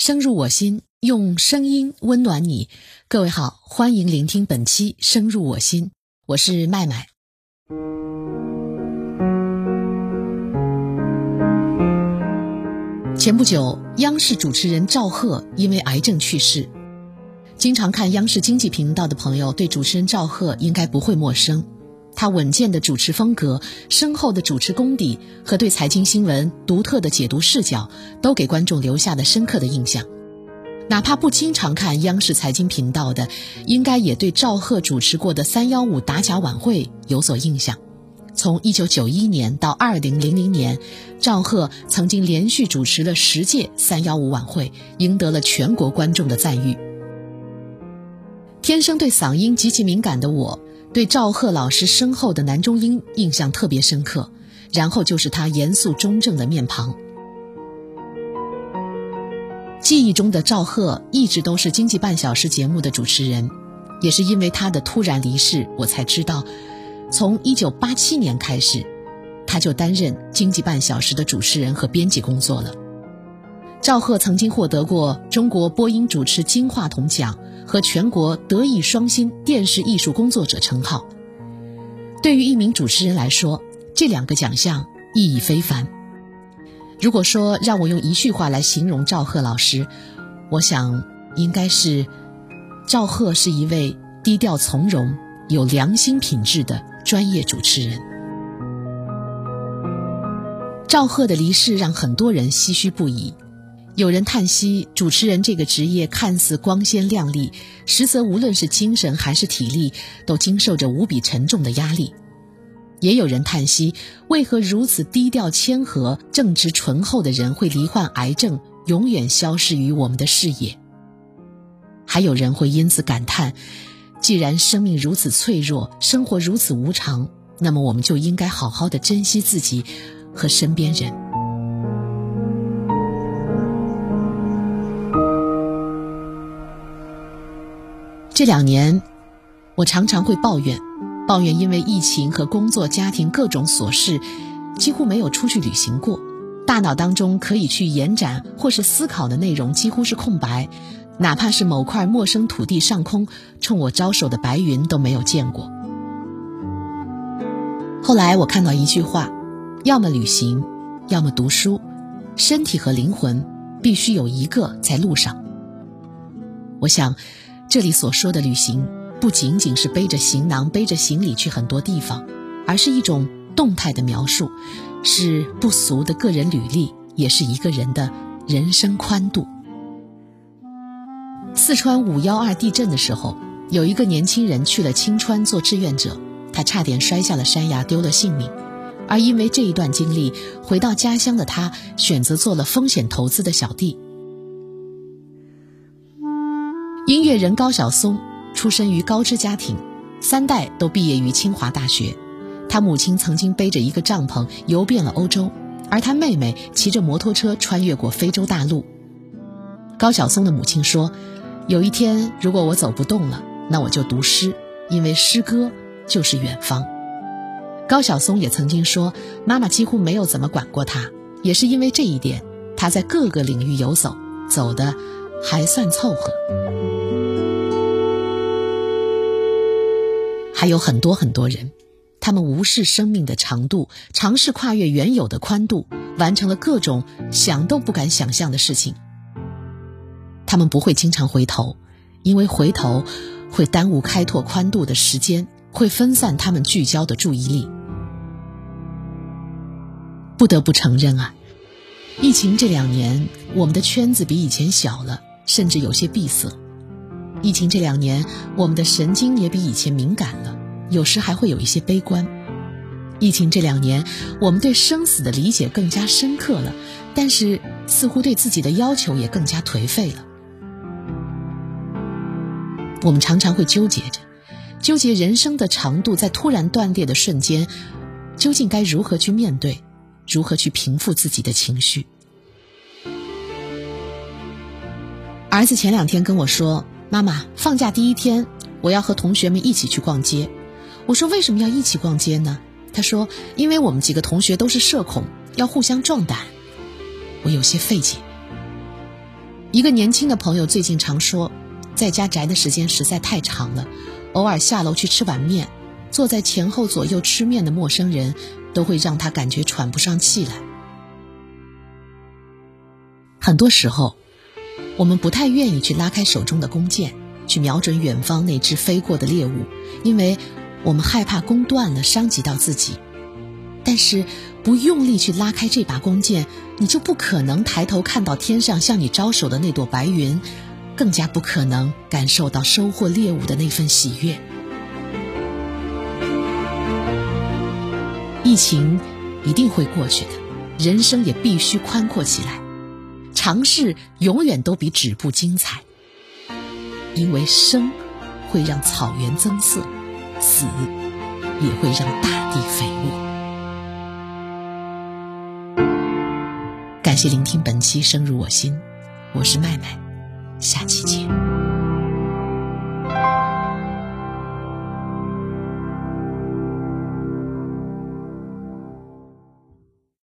深入我心，用声音温暖你。各位好，欢迎聆听本期《深入我心》，我是麦麦。前不久，央视主持人赵赫因为癌症去世。经常看央视经济频道的朋友，对主持人赵赫应该不会陌生。他稳健的主持风格、深厚的主持功底和对财经新闻独特的解读视角，都给观众留下了深刻的印象。哪怕不经常看央视财经频道的，应该也对赵赫主持过的“三幺五”打假晚会有所印象。从1991年到2000年，赵赫曾经连续主持了十届“三幺五”晚会，赢得了全国观众的赞誉。天生对嗓音极其敏感的我。对赵赫老师深厚的男中音印象特别深刻，然后就是他严肃中正的面庞。记忆中的赵赫一直都是《经济半小时》节目的主持人，也是因为他的突然离世，我才知道，从1987年开始，他就担任《经济半小时》的主持人和编辑工作了。赵赫曾经获得过中国播音主持金话筒奖。和全国德艺双馨电视艺术工作者称号，对于一名主持人来说，这两个奖项意义非凡。如果说让我用一句话来形容赵赫老师，我想应该是：赵赫是一位低调从容、有良心品质的专业主持人。赵赫的离世让很多人唏嘘不已。有人叹息，主持人这个职业看似光鲜亮丽，实则无论是精神还是体力，都经受着无比沉重的压力。也有人叹息，为何如此低调谦和、正直醇厚的人会罹患癌症，永远消失于我们的视野？还有人会因此感叹：既然生命如此脆弱，生活如此无常，那么我们就应该好好的珍惜自己和身边人。这两年，我常常会抱怨，抱怨因为疫情和工作、家庭各种琐事，几乎没有出去旅行过。大脑当中可以去延展或是思考的内容几乎是空白，哪怕是某块陌生土地上空冲我招手的白云都没有见过。后来我看到一句话：要么旅行，要么读书，身体和灵魂必须有一个在路上。我想。这里所说的旅行，不仅仅是背着行囊、背着行李去很多地方，而是一种动态的描述，是不俗的个人履历，也是一个人的人生宽度。四川五幺二地震的时候，有一个年轻人去了青川做志愿者，他差点摔下了山崖，丢了性命。而因为这一段经历，回到家乡的他选择做了风险投资的小弟。音乐人高晓松出身于高知家庭，三代都毕业于清华大学。他母亲曾经背着一个帐篷游遍了欧洲，而他妹妹骑着摩托车穿越过非洲大陆。高晓松的母亲说：“有一天，如果我走不动了，那我就读诗，因为诗歌就是远方。”高晓松也曾经说：“妈妈几乎没有怎么管过他，也是因为这一点，他在各个领域游走，走的还算凑合。”还有很多很多人，他们无视生命的长度，尝试跨越原有的宽度，完成了各种想都不敢想象的事情。他们不会经常回头，因为回头会耽误开拓宽度的时间，会分散他们聚焦的注意力。不得不承认啊，疫情这两年，我们的圈子比以前小了，甚至有些闭塞。疫情这两年，我们的神经也比以前敏感了，有时还会有一些悲观。疫情这两年，我们对生死的理解更加深刻了，但是似乎对自己的要求也更加颓废了。我们常常会纠结着，纠结人生的长度在突然断裂的瞬间，究竟该如何去面对，如何去平复自己的情绪。儿子前两天跟我说。妈妈，放假第一天，我要和同学们一起去逛街。我说为什么要一起逛街呢？他说，因为我们几个同学都是社恐，要互相壮胆。我有些费解。一个年轻的朋友最近常说，在家宅的时间实在太长了，偶尔下楼去吃碗面，坐在前后左右吃面的陌生人，都会让他感觉喘不上气来。很多时候，我们不太愿意去拉开手中的弓箭，去瞄准远方那只飞过的猎物，因为我们害怕弓断了伤及到自己。但是，不用力去拉开这把弓箭，你就不可能抬头看到天上向你招手的那朵白云，更加不可能感受到收获猎物的那份喜悦。疫情一定会过去的，人生也必须宽阔起来。尝试永远都比止步精彩，因为生会让草原增色，死也会让大地肥沃。感谢聆听本期《生入我心》，我是麦麦，下期见。